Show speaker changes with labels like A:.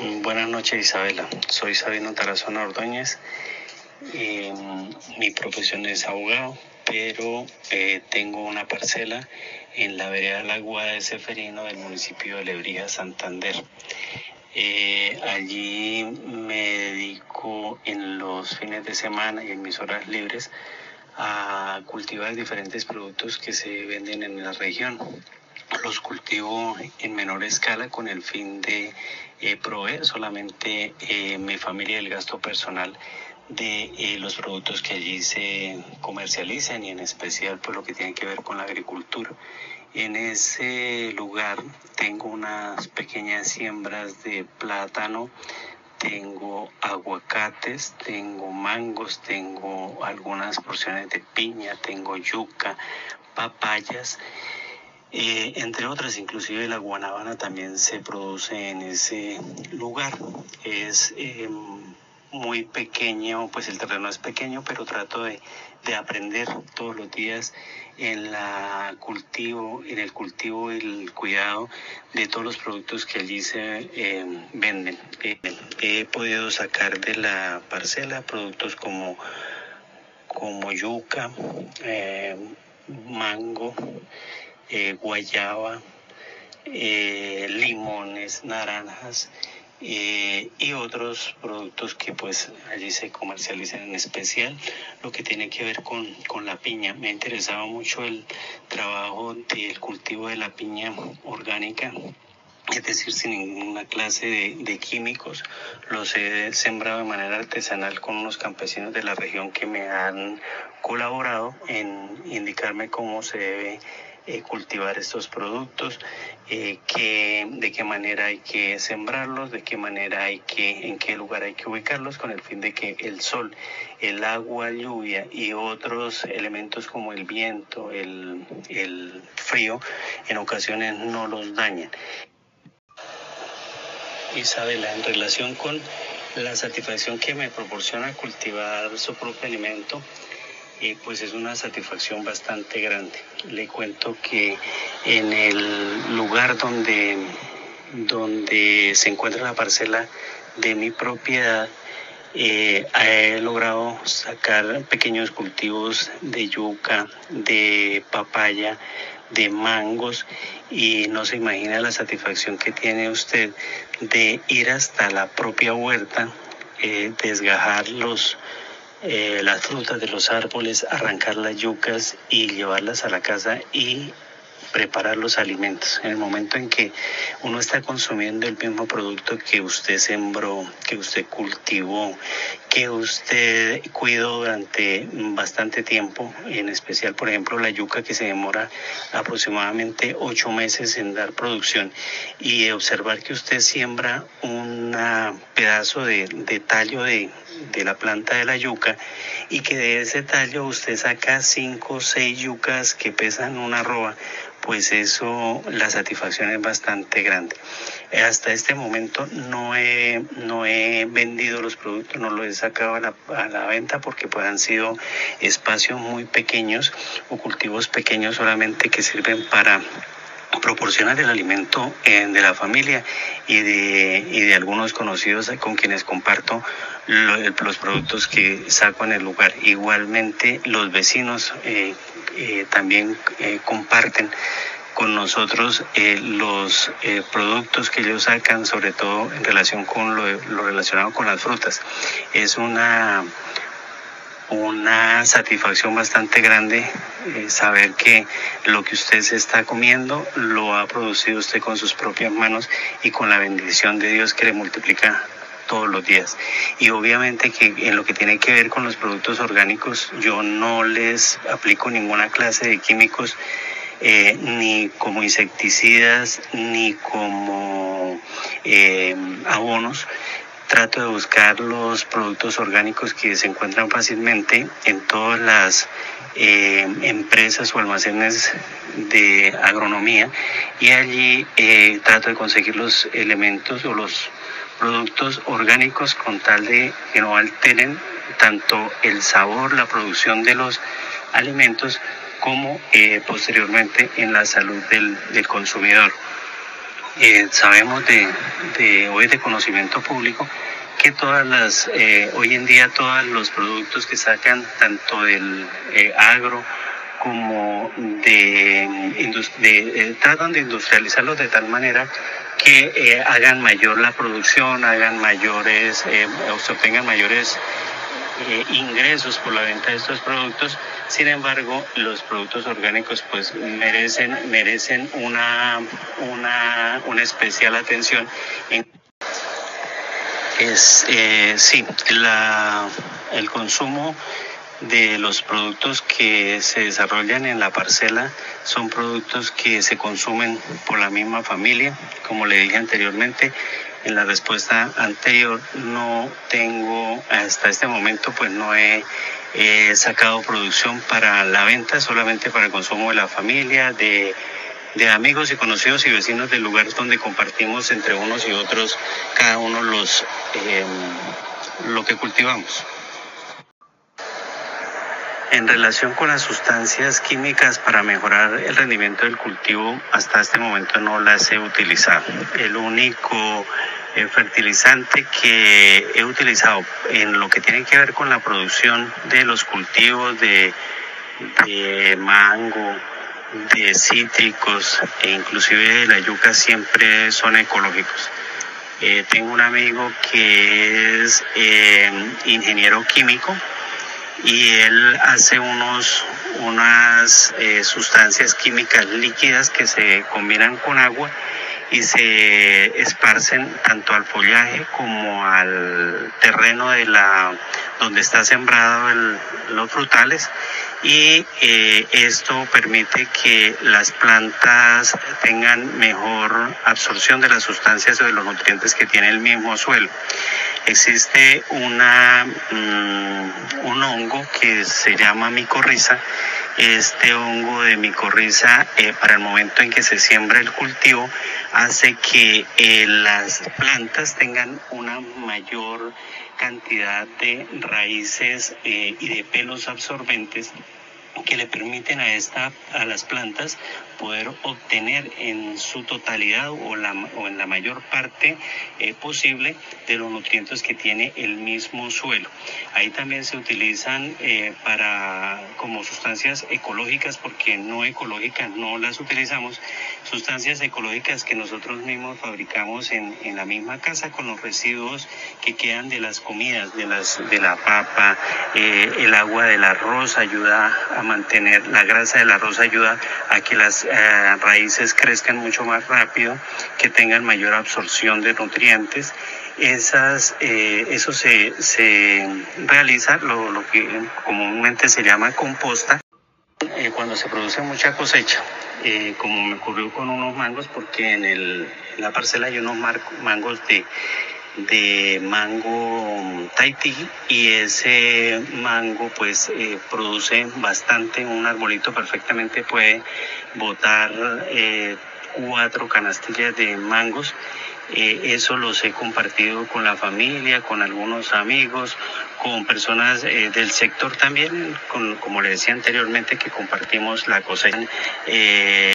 A: Mm, buenas noches Isabela, soy Sabino Tarazona Ordóñez. Eh, mi profesión es abogado, pero eh, tengo una parcela en la vereda Lagua de Seferino del municipio de Lebrija, Santander. Eh, allí me dedico en los fines de semana y en mis horas libres a cultivar diferentes productos que se venden en la región los cultivo en menor escala con el fin de eh, proveer solamente eh, mi familia el gasto personal de eh, los productos que allí se comercializan y en especial pues, lo que tiene que ver con la agricultura. En ese lugar tengo unas pequeñas siembras de plátano, tengo aguacates, tengo mangos, tengo algunas porciones de piña, tengo yuca, papayas entre otras, inclusive la guanábana también se produce en ese lugar. Es em, muy pequeño, pues el terreno es pequeño, pero trato de, aprender todos los días en la cultivo, en el cultivo y el cuidado de todos los productos que allí se em, venden. He podido sacar de la parcela productos como, como yuca, em, mango, eh, guayaba, eh, limones, naranjas eh, y otros productos que pues allí se comercializan en especial lo que tiene que ver con, con la piña. Me interesaba mucho el trabajo del cultivo de la piña orgánica es decir, sin ninguna clase de, de, químicos. Los he sembrado de manera artesanal con unos campesinos de la región que me han colaborado en indicarme cómo se debe eh, cultivar estos productos, eh, de qué manera hay que sembrarlos, de qué manera hay que, en qué lugar hay que ubicarlos, con el fin de que el sol, el agua, lluvia y otros elementos como el viento, el, el frío, en ocasiones no los dañen. Isabela, en relación con la satisfacción que me proporciona cultivar su propio alimento, pues es una satisfacción bastante grande. Le cuento que en el lugar donde, donde se encuentra la parcela de mi propiedad, eh, he logrado sacar pequeños cultivos de yuca, de papaya, de mangos y no se imagina la satisfacción que tiene usted de ir hasta la propia huerta, eh, desgajar los, eh, las frutas de los árboles, arrancar las yucas y llevarlas a la casa y preparar los alimentos. En el momento en que uno está consumiendo el mismo producto que usted sembró, que usted cultivó, que usted cuidó durante bastante tiempo, en especial, por ejemplo, la yuca que se demora aproximadamente ocho meses en dar producción, y observar que usted siembra un pedazo de, de tallo de, de la planta de la yuca y que de ese tallo usted saca cinco o seis yucas que pesan una roa pues eso, la satisfacción es bastante grande. Hasta este momento no he, no he vendido los productos, no los he sacado a la, a la venta porque pues han sido espacios muy pequeños o cultivos pequeños solamente que sirven para proporcionar el alimento eh, de la familia y de, y de algunos conocidos con quienes comparto los productos que saco en el lugar. Igualmente los vecinos eh, eh, también comparten con nosotros los productos que ellos sacan, sobre todo en relación con lo, relacionado con las frutas. Es una una satisfacción bastante grande eh, saber que lo que usted se está comiendo lo ha producido usted con sus propias manos y con la bendición de Dios que le multiplica todos los días. Y obviamente que en lo que tiene que ver con los productos orgánicos, yo no les aplico ninguna clase de químicos, eh, ni como insecticidas, ni como eh, abonos, trato de buscar los productos orgánicos que se encuentran fácilmente en todas las eh, empresas o almacenes de agronomía y allí trato de conseguir los elementos o los productos orgánicos con tal de que no alteren tanto el sabor, la producción de los alimentos como eh, posteriormente en la salud del, del consumidor. Eh, sabemos de, hoy de conocimiento público que todas las, eh, hoy en día todos los productos que sacan tanto del eh, agro como de, tratan de industrializarlos de tal manera que eh, hagan mayor la producción, hagan mayores, eh, obtengan mayores eh, ingresos por la venta de estos productos. Sin embargo, los productos orgánicos pues merecen, merecen una, una, una especial atención. En, es, eh, sí, la, el consumo de los productos que se desarrollan en la parcela son productos que se consumen por la misma familia. Como le dije anteriormente, en la respuesta anterior no tengo, hasta este momento, pues no he sacado producción para la venta, solamente para el consumo de la familia, de, de amigos y conocidos y vecinos del lugar donde compartimos entre unos y otros cada uno los eh, lo que cultivamos. En relación con las sustancias químicas para mejorar el rendimiento del cultivo, hasta este momento no las he utilizado. El único eh, fertilizante que he utilizado en lo que tiene que ver con la producción de los cultivos de, de mango, de cítricos e inclusive de la yuca siempre son ecológicos. Eh, tengo un amigo que es eh, ingeniero químico y él hace unos, unas eh, sustancias químicas líquidas que se combinan con agua y se esparcen tanto al follaje como al terreno de la donde está sembrado el, los frutales y eh, esto permite que las plantas tengan mejor absorción de las sustancias o de los nutrientes que tiene el mismo suelo. Existe una, um, un hongo que se llama micorriza. Este hongo de micorriza, eh, para el momento en que se siembra el cultivo, hace que eh, las plantas tengan una mayor cantidad de raíces eh, y de pelos absorbentes que le permiten a esta a las plantas poder obtener en su totalidad o, la, o en la mayor parte eh, posible de los nutrientes que tiene el mismo suelo. Ahí también se utilizan eh, para como sustancias ecológicas porque no ecológicas no las utilizamos, sustancias ecológicas que nosotros mismos fabricamos en, en la misma casa con los residuos que quedan de las comidas, de las de la papa, eh, el agua del arroz ayuda a mantener la grasa del arroz ayuda a que las eh, raíces crezcan mucho más rápido, que tengan mayor absorción de nutrientes. Esas, eh, eso se, se realiza lo, lo, que comúnmente se llama composta eh, cuando se produce mucha cosecha. Eh, como me ocurrió con unos mangos, porque en, el, en la parcela hay unos mangos de de mango Tahití y ese mango pues eh, produce bastante, un arbolito perfectamente puede botar eh, cuatro canastillas de mangos. Eh, eso los he compartido con la familia, con algunos amigos, con personas del sector también, con, como le decía anteriormente, que compartimos la cosecha.